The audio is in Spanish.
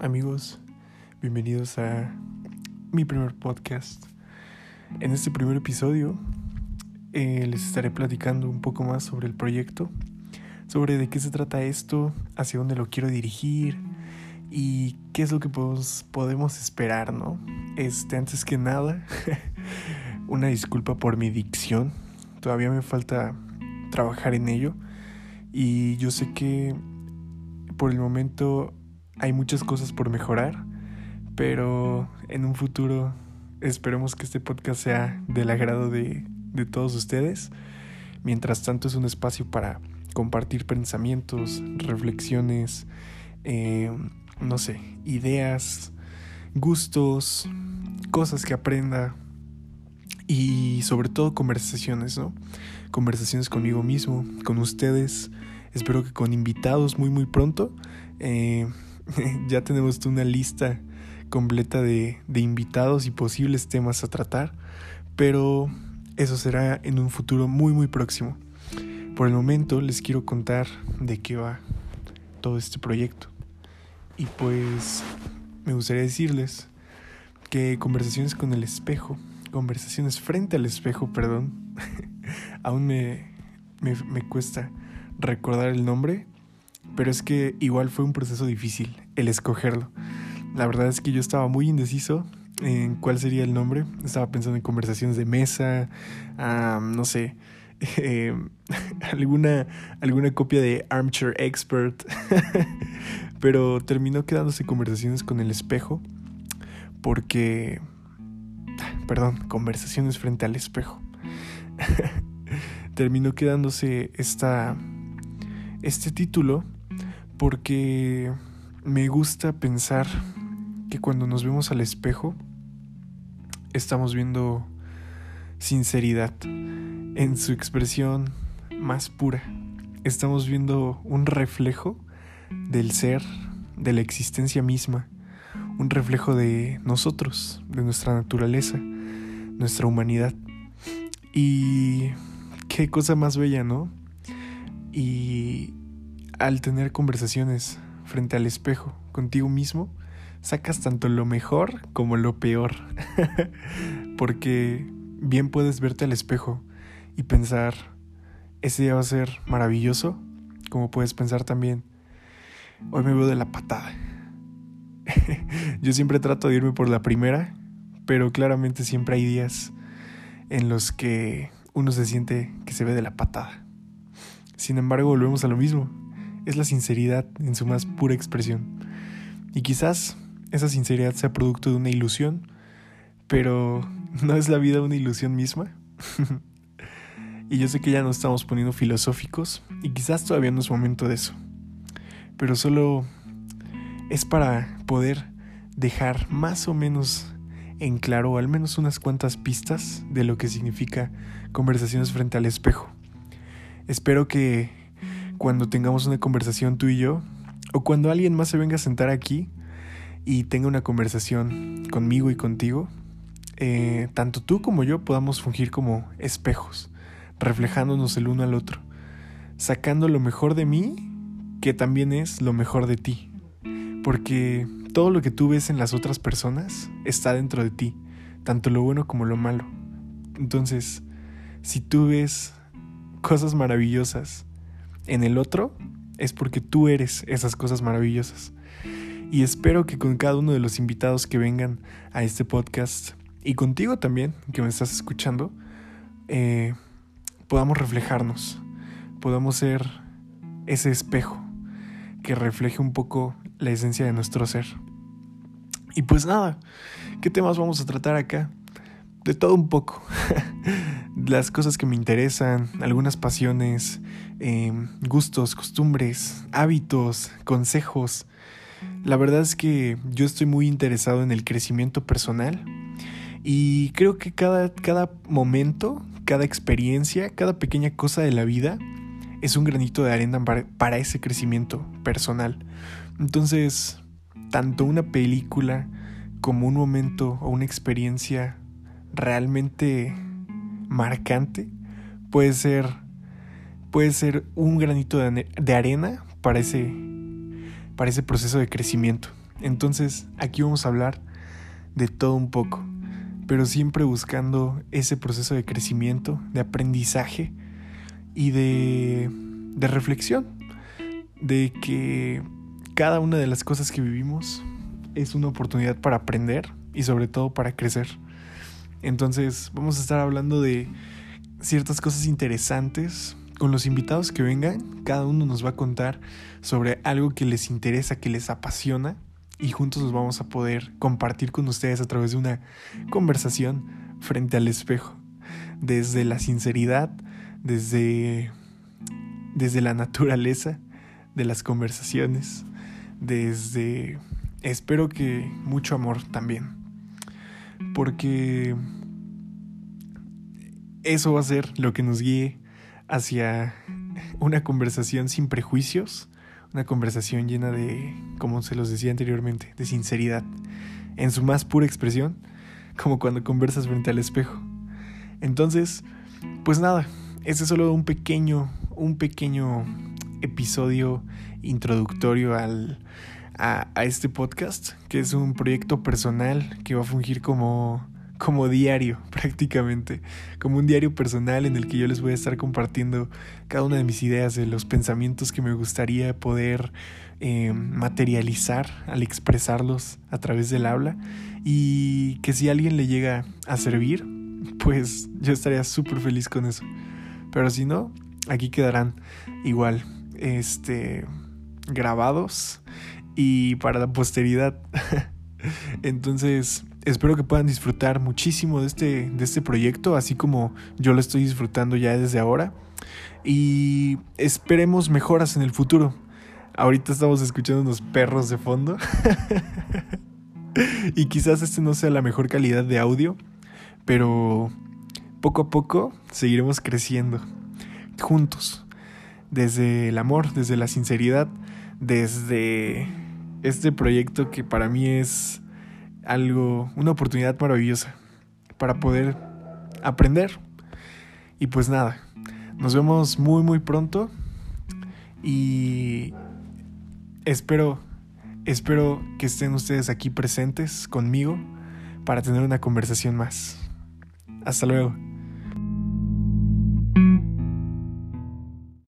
amigos, bienvenidos a mi primer podcast. En este primer episodio eh, les estaré platicando un poco más sobre el proyecto, sobre de qué se trata esto, hacia dónde lo quiero dirigir y qué es lo que podemos, podemos esperar, ¿no? Este, antes que nada, una disculpa por mi dicción, todavía me falta trabajar en ello y yo sé que por el momento hay muchas cosas por mejorar, pero en un futuro esperemos que este podcast sea del agrado de, de todos ustedes. Mientras tanto es un espacio para compartir pensamientos, reflexiones, eh, no sé, ideas, gustos, cosas que aprenda y sobre todo conversaciones, ¿no? Conversaciones conmigo mismo, con ustedes, espero que con invitados muy muy pronto. Eh, ya tenemos una lista completa de, invitados y posibles temas a tratar, pero eso será en un futuro muy muy próximo. Por el momento les quiero contar de qué va todo este proyecto. Y pues me gustaría decirles que conversaciones con el espejo, conversaciones frente al espejo, perdón, aún me, me, me cuesta recordar el nombre, pero es que igual fue un proceso difícil el escogerlo. La verdad es que yo estaba muy indeciso en cuál sería el nombre. Estaba pensando en conversaciones de mesa, no sé, eh, alguna, alguna copia de Armchair Expert, pero terminó quedándose conversaciones con el espejo porque, perdón, conversaciones frente al espejo. terminó quedándose esta, este título porque me gusta pensar que cuando nos vemos al espejo estamos viendo sinceridad en su expresión más pura. Estamos viendo un reflejo del ser, de la existencia misma, un reflejo de nosotros, de nuestra naturaleza, nuestra humanidad. Y qué cosa más bella, ¿no? Y al tener conversaciones frente al espejo contigo mismo, sacas tanto lo mejor como lo peor. Porque bien puedes verte al espejo y pensar, ese día va a ser maravilloso, como puedes pensar también, hoy me veo de la patada. Yo siempre trato de irme por la primera, pero claramente siempre hay días en los que uno se siente que se ve de la patada. Sin embargo, volvemos a lo mismo es la sinceridad en su más pura expresión. Y quizás esa sinceridad sea producto de una ilusión, pero ¿no es la vida una ilusión misma? y yo sé que ya nos estamos poniendo filosóficos y quizás todavía no es momento de eso. Pero solo es para poder dejar más o menos en claro al menos unas cuantas pistas de lo que significa conversaciones frente al espejo. Espero que cuando tengamos una conversación tú y yo, o cuando alguien más se venga a sentar aquí y tenga una conversación conmigo y contigo, eh, tanto tú como yo podamos fungir como espejos, reflejándonos el uno al otro, sacando lo mejor de mí, que también es lo mejor de ti. Porque todo lo que tú ves en las otras personas está dentro de ti, tanto lo bueno como lo malo. Entonces, si tú ves cosas maravillosas en el otro, es porque tú eres esas cosas maravillosas. Y espero que con cada uno de los invitados que vengan a este podcast y contigo también, que me estás escuchando, eh, podamos reflejarnos, podamos ser ese espejo que refleje un poco la esencia de nuestro ser. Y pues nada, ¿qué temas vamos a tratar acá? De todo un poco. Las cosas que me interesan, algunas pasiones, Em, gustos, costumbres, hábitos, consejos. La verdad es que yo estoy muy interesado en el crecimiento personal y creo que cada, cada momento, cada experiencia, cada pequeña cosa de la vida es un granito de arena para ese crecimiento personal. Entonces, tanto una película como un momento o una experiencia realmente marcante puede ser puede ser un granito de, arena para ese, para ese proceso de crecimiento. Entonces, aquí vamos a hablar de todo un poco, pero siempre buscando ese proceso de crecimiento, de aprendizaje y de, de reflexión, de que cada una de las cosas que vivimos es una oportunidad para aprender y sobre todo para crecer. Entonces vamos a estar hablando de ciertas cosas interesantes con los invitados que vengan. Cada uno nos va a contar sobre algo que les interesa, que les apasiona y juntos nos vamos a poder compartir con ustedes a través de una conversación frente al espejo. Desde la sinceridad, desde, desde la naturaleza de las conversaciones, desde, espero que mucho amor también. Porque eso va a ser lo que nos guíe hacia una conversación sin prejuicios, una conversación llena de, como se los decía anteriormente, de sinceridad, en su más pura expresión, como cuando conversas frente al espejo. Entonces, pues nada, este es solo un pequeño, un pequeño episodio introductorio al, a, a, este podcast, que es un proyecto personal que va a fungir como, como diario prácticamente, como un diario personal en el que yo les voy a estar compartiendo cada una de mis ideas, de los pensamientos que me gustaría poder eh, materializar al expresarlos a través del habla y que si alguien le llega a servir, pues yo estaría súper feliz con eso. Pero si no, aquí quedarán igual este, grabados y para la posteridad. Entonces, espero que puedan disfrutar muchísimo de este, de este proyecto, así como yo lo estoy disfrutando ya desde ahora. Y esperemos mejoras en el futuro. Ahorita estamos escuchando unos perros de fondo. y quizás este no sea la mejor calidad de audio, pero poco a poco seguiremos creciendo juntos desde el amor, desde la sinceridad, desde este proyecto que para mí es algo, una oportunidad maravillosa para poder aprender. Y pues nada, nos vemos muy muy pronto y espero espero que estén ustedes aquí presentes conmigo para tener una conversación más. Hasta luego.